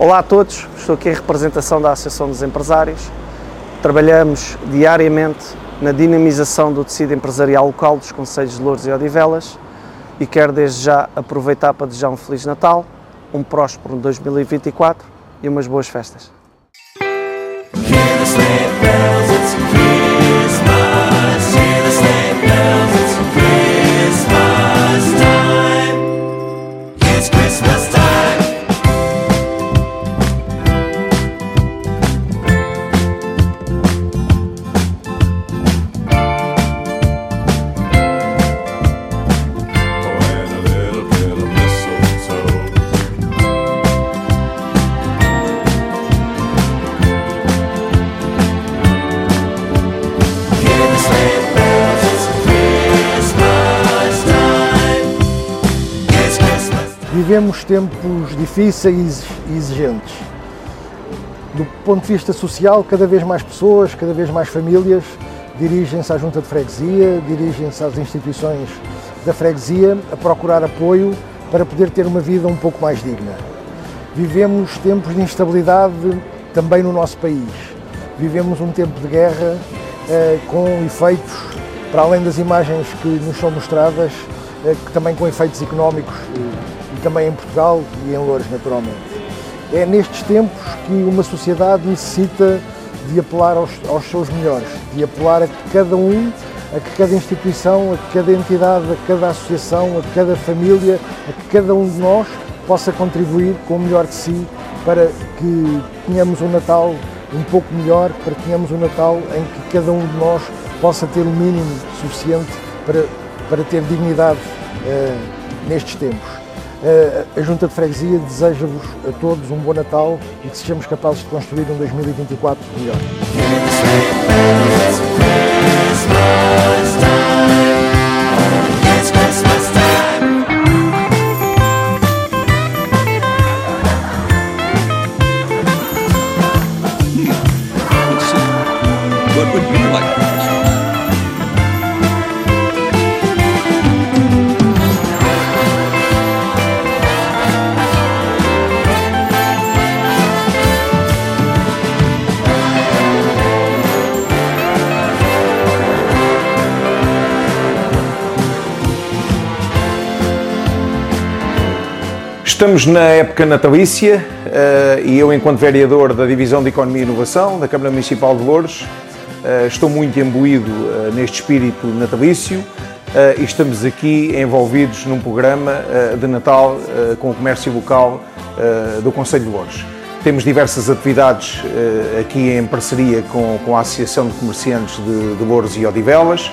Olá a todos, estou aqui em representação da Associação dos Empresários. Trabalhamos diariamente na dinamização do tecido empresarial local dos Conselhos de Louros e Odivelas e quero desde já aproveitar para desejar um Feliz Natal, um próspero 2024 e umas boas festas. Vivemos tempos difíceis e exigentes. Do ponto de vista social, cada vez mais pessoas, cada vez mais famílias dirigem-se à junta de freguesia, dirigem-se às instituições da freguesia a procurar apoio para poder ter uma vida um pouco mais digna. Vivemos tempos de instabilidade também no nosso país. Vivemos um tempo de guerra eh, com efeitos, para além das imagens que nos são mostradas, eh, também com efeitos económicos também em Portugal e em Louros, naturalmente. É nestes tempos que uma sociedade necessita de apelar aos, aos seus melhores, de apelar a que cada um, a que cada instituição, a que cada entidade, a cada associação, a cada família, a que cada um de nós possa contribuir com o melhor de si para que tenhamos um Natal um pouco melhor, para que tenhamos um Natal em que cada um de nós possa ter o mínimo suficiente para, para ter dignidade uh, nestes tempos. Eh, a Junta de Freguesia deseja-vos a todos um bom Natal e que sejamos capazes de construir um 2024 melhor. Estamos na época natalícia uh, e eu, enquanto vereador da Divisão de Economia e Inovação da Câmara Municipal de Louros, uh, estou muito imbuído uh, neste espírito natalício e estamos aqui envolvidos num programa de Natal com o comércio local do Conselho de Louros. Temos diversas atividades aqui em parceria com, a Associação de Comerciantes de, de Louros e Odivelas,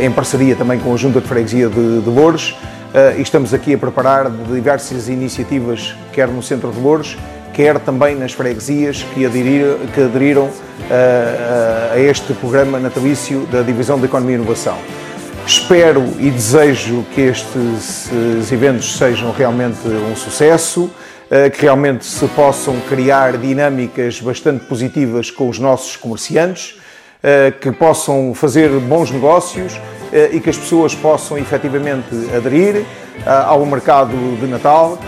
em parceria também com a Junta de Freguesia de, de Louros, Uh, estamos aqui a preparar diversas iniciativas, quer no Centro de Louros, quer também nas freguesias que, aderir, que aderiram uh, uh, a este programa natalício da Divisão de Economia e Inovação. Espero e desejo que estes eventos sejam realmente um sucesso, que realmente se possam criar dinâmicas bastante positivas com os nossos comerciantes, que possam fazer bons negócios eh, e que as pessoas possam efetivamente aderir ah, ao mercado de Natal,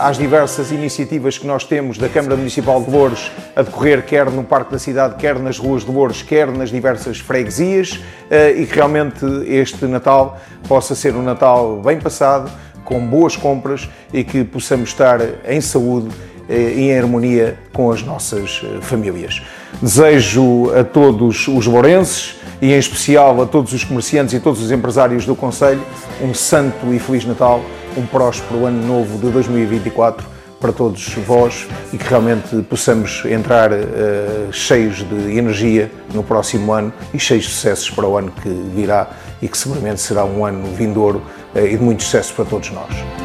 às diversas iniciativas que nós temos da Câmara Municipal de Louros a decorrer quer no Parque da Cidade, quer nas ruas de Louros, quer nas diversas freguesias eh, e que realmente este Natal possa ser um Natal bem passado, com boas compras e que possamos estar em saúde eh, em harmonia com as nossas famílias. Desejo a todos os lourenses e em especial a todos os comerciantes e todos os empresários do Conselho um santo e feliz Natal, um próspero ano novo de 2024 para todos vós e que realmente possamos entrar uh, cheios de energia no próximo ano e cheios de sucessos para o ano que virá e que seguramente será um ano vindouro uh, e de muito sucesso para todos nós.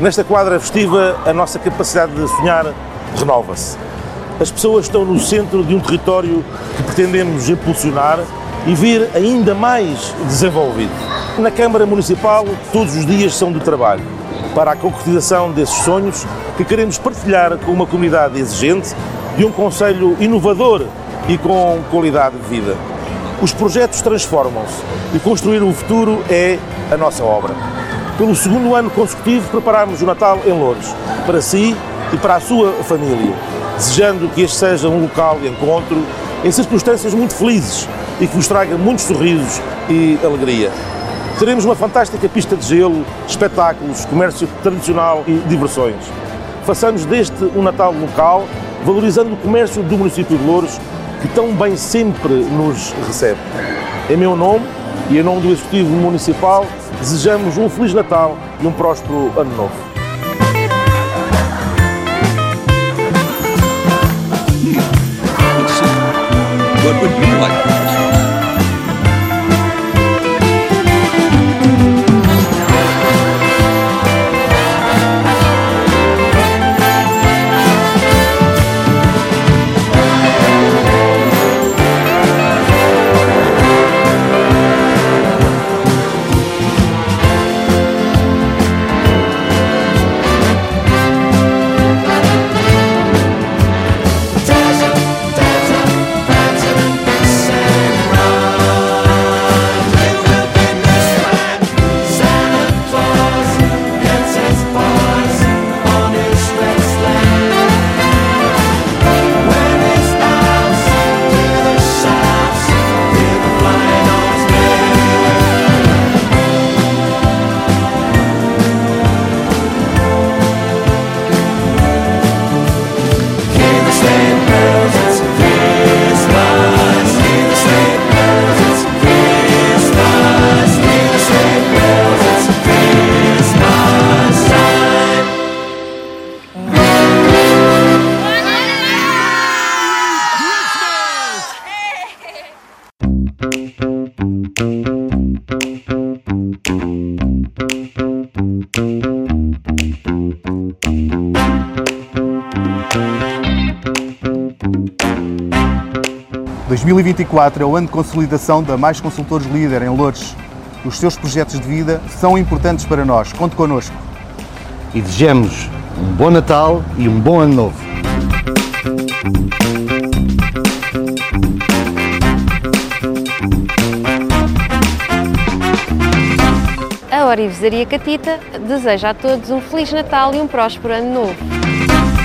Nesta quadra festiva, a nossa capacidade de sonhar renova-se. As pessoas estão no centro de um território que pretendemos impulsionar e ver ainda mais desenvolvido. Na Câmara Municipal, todos os dias são de trabalho para a concretização desses sonhos que queremos partilhar com uma comunidade exigente e um Conselho inovador e com qualidade de vida. Os projetos transformam-se e construir o futuro é a nossa obra. Pelo segundo ano consecutivo, preparamos o Natal em Louros, para si e para a sua família, desejando que este seja um local de encontro em circunstâncias muito felizes e que vos traga muitos sorrisos e alegria. Teremos uma fantástica pista de gelo, espetáculos, comércio tradicional e diversões. Façamos deste um Natal local, valorizando o comércio do município de Louros, que tão bem sempre nos recebe. Em meu nome e em nome do Executivo Municipal, desejamos um Feliz Natal e um próspero Ano Novo. Would you like? 2024 é o ano de consolidação da Mais Consultores Líder em Lourdes. Os seus projetos de vida são importantes para nós. Conte connosco. E desejamos um bom Natal e um bom Ano Novo. A Orivesaria Catita deseja a todos um Feliz Natal e um próspero Ano Novo.